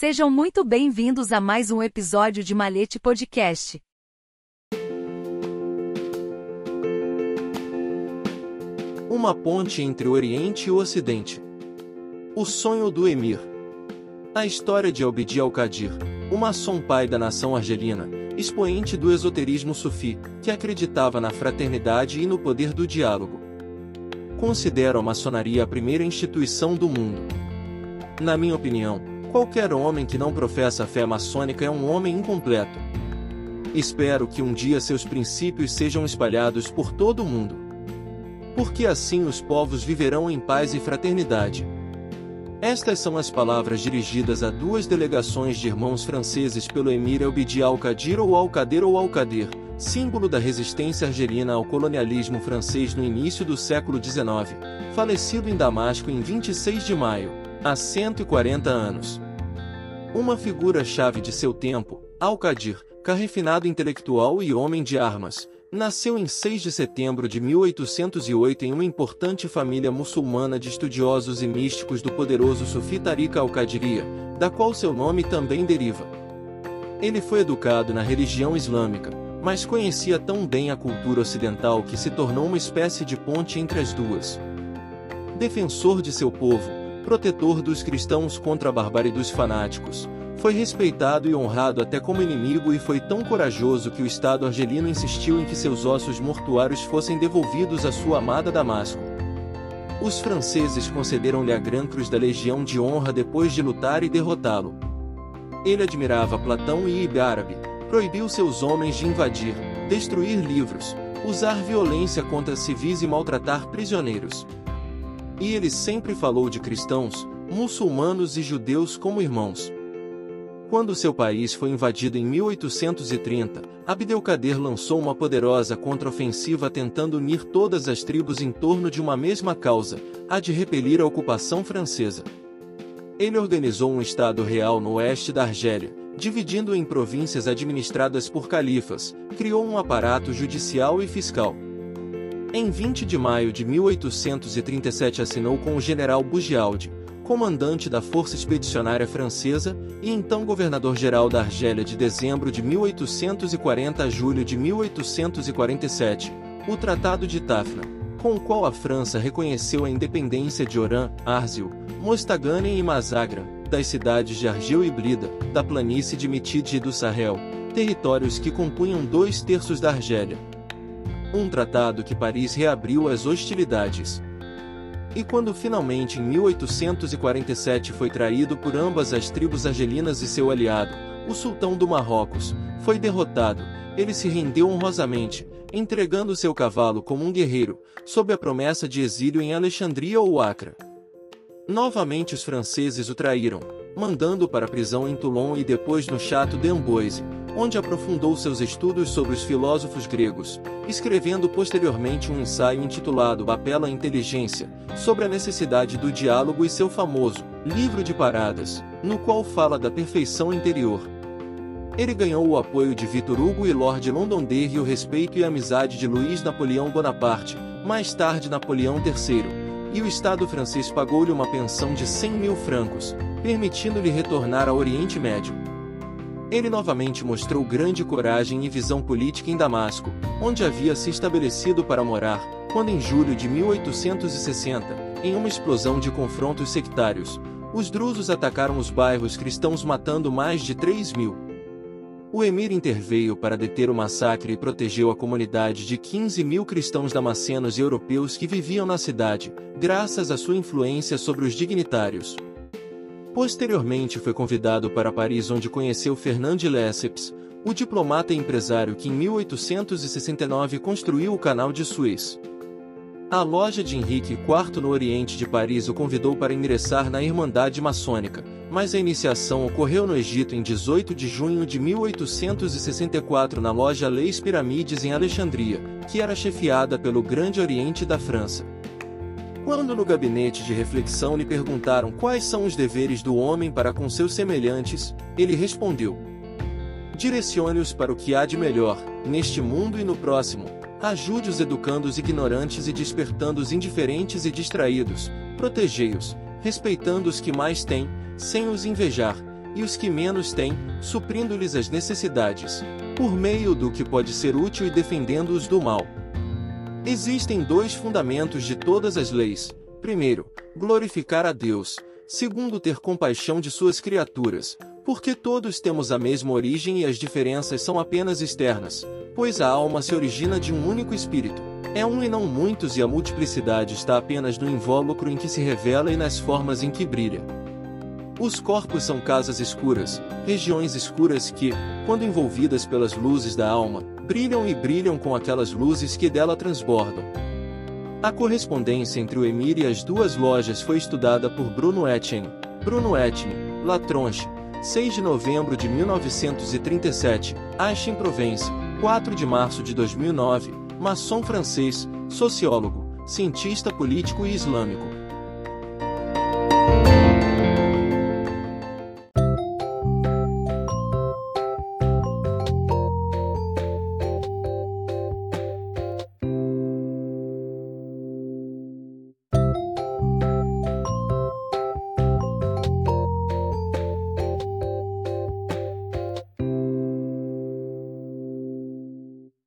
Sejam muito bem-vindos a mais um episódio de Malete Podcast. Uma ponte entre o Oriente e o Ocidente. O sonho do Emir. A história de Albedi al-Qadir, maçom pai da nação argelina, expoente do esoterismo sufi, que acreditava na fraternidade e no poder do diálogo. Considero a maçonaria a primeira instituição do mundo. Na minha opinião, qualquer homem que não professa a fé maçônica é um homem incompleto. Espero que um dia seus princípios sejam espalhados por todo o mundo. Porque assim os povos viverão em paz e fraternidade. Estas são as palavras dirigidas a duas delegações de irmãos franceses pelo emir Elbidi al-Qadir ou Al-Qadir ou Al-Qadir, símbolo da resistência argelina ao colonialismo francês no início do século XIX, falecido em Damasco em 26 de maio, há 140 anos. Uma figura-chave de seu tempo, Al-Qadir, carrefinado intelectual e homem de armas, Nasceu em 6 de setembro de 1808 em uma importante família muçulmana de estudiosos e místicos do poderoso Sufi Tariq al-Qadiria, da qual seu nome também deriva. Ele foi educado na religião islâmica, mas conhecia tão bem a cultura ocidental que se tornou uma espécie de ponte entre as duas. Defensor de seu povo, protetor dos cristãos contra a barbárie dos fanáticos, foi respeitado e honrado até como inimigo e foi tão corajoso que o Estado argelino insistiu em que seus ossos mortuários fossem devolvidos à sua amada Damasco. Os franceses concederam-lhe a Gran Cruz da Legião de Honra depois de lutar e derrotá-lo. Ele admirava Platão e Ibn Árabe, proibiu seus homens de invadir, destruir livros, usar violência contra civis e maltratar prisioneiros. E ele sempre falou de cristãos, muçulmanos e judeus como irmãos. Quando seu país foi invadido em 1830, Abdelkader lançou uma poderosa contraofensiva tentando unir todas as tribos em torno de uma mesma causa, a de repelir a ocupação francesa. Ele organizou um Estado real no oeste da Argélia, dividindo-o em províncias administradas por califas, criou um aparato judicial e fiscal. Em 20 de maio de 1837 assinou com o general Bugialdi, comandante da Força Expedicionária Francesa, e então governador-geral da Argélia de dezembro de 1840 a julho de 1847, o Tratado de Tafna, com o qual a França reconheceu a independência de Oran, Arzil, Mostaganem e Mazagra, das cidades de Argel e Brida, da planície de Mitid e do Sahel, territórios que compunham dois terços da Argélia. Um tratado que Paris reabriu as hostilidades. E quando finalmente em 1847 foi traído por ambas as tribos argelinas e seu aliado, o sultão do Marrocos, foi derrotado, ele se rendeu honrosamente, entregando seu cavalo como um guerreiro, sob a promessa de exílio em Alexandria ou Acre. Novamente os franceses o traíram, mandando-o para a prisão em Toulon e depois no Chateau d'Amboise, onde aprofundou seus estudos sobre os filósofos gregos, escrevendo posteriormente um ensaio intitulado Apela à Inteligência, sobre a necessidade do diálogo e seu famoso Livro de Paradas, no qual fala da perfeição interior. Ele ganhou o apoio de Victor Hugo e Lord Londonderry e o respeito e amizade de Luiz Napoleão Bonaparte, mais tarde Napoleão III, e o Estado francês pagou-lhe uma pensão de 100 mil francos, permitindo-lhe retornar ao Oriente Médio. Ele novamente mostrou grande coragem e visão política em Damasco, onde havia se estabelecido para morar, quando em julho de 1860, em uma explosão de confrontos sectários, os drusos atacaram os bairros cristãos matando mais de 3 mil. O emir interveio para deter o massacre e protegeu a comunidade de 15 mil cristãos damascenos e europeus que viviam na cidade, graças à sua influência sobre os dignitários. Posteriormente foi convidado para Paris onde conheceu Fernand Lesseps, o diplomata e empresário que em 1869 construiu o Canal de Suez. A loja de Henrique IV no Oriente de Paris o convidou para ingressar na Irmandade Maçônica, mas a iniciação ocorreu no Egito em 18 de junho de 1864 na loja Leis Piramides em Alexandria, que era chefiada pelo Grande Oriente da França. Quando no gabinete de reflexão lhe perguntaram quais são os deveres do homem para com seus semelhantes, ele respondeu: Direcione-os para o que há de melhor, neste mundo e no próximo. Ajude os educando os ignorantes e despertando os indiferentes e distraídos. Protegei-os, respeitando os que mais têm, sem os invejar. e os que menos têm, suprindo-lhes as necessidades, por meio do que pode ser útil e defendendo-os do mal. Existem dois fundamentos de todas as leis. Primeiro, glorificar a Deus. Segundo, ter compaixão de suas criaturas, porque todos temos a mesma origem e as diferenças são apenas externas, pois a alma se origina de um único espírito. É um e não muitos e a multiplicidade está apenas no invólucro em que se revela e nas formas em que brilha. Os corpos são casas escuras, regiões escuras que, quando envolvidas pelas luzes da alma, brilham e brilham com aquelas luzes que dela transbordam. A correspondência entre o Emir e as duas lojas foi estudada por Bruno Etchen. Bruno Etchen, La Tronche, 6 de novembro de 1937, Aix-en-Provence, 4 de março de 2009, maçom francês, sociólogo, cientista político e islâmico.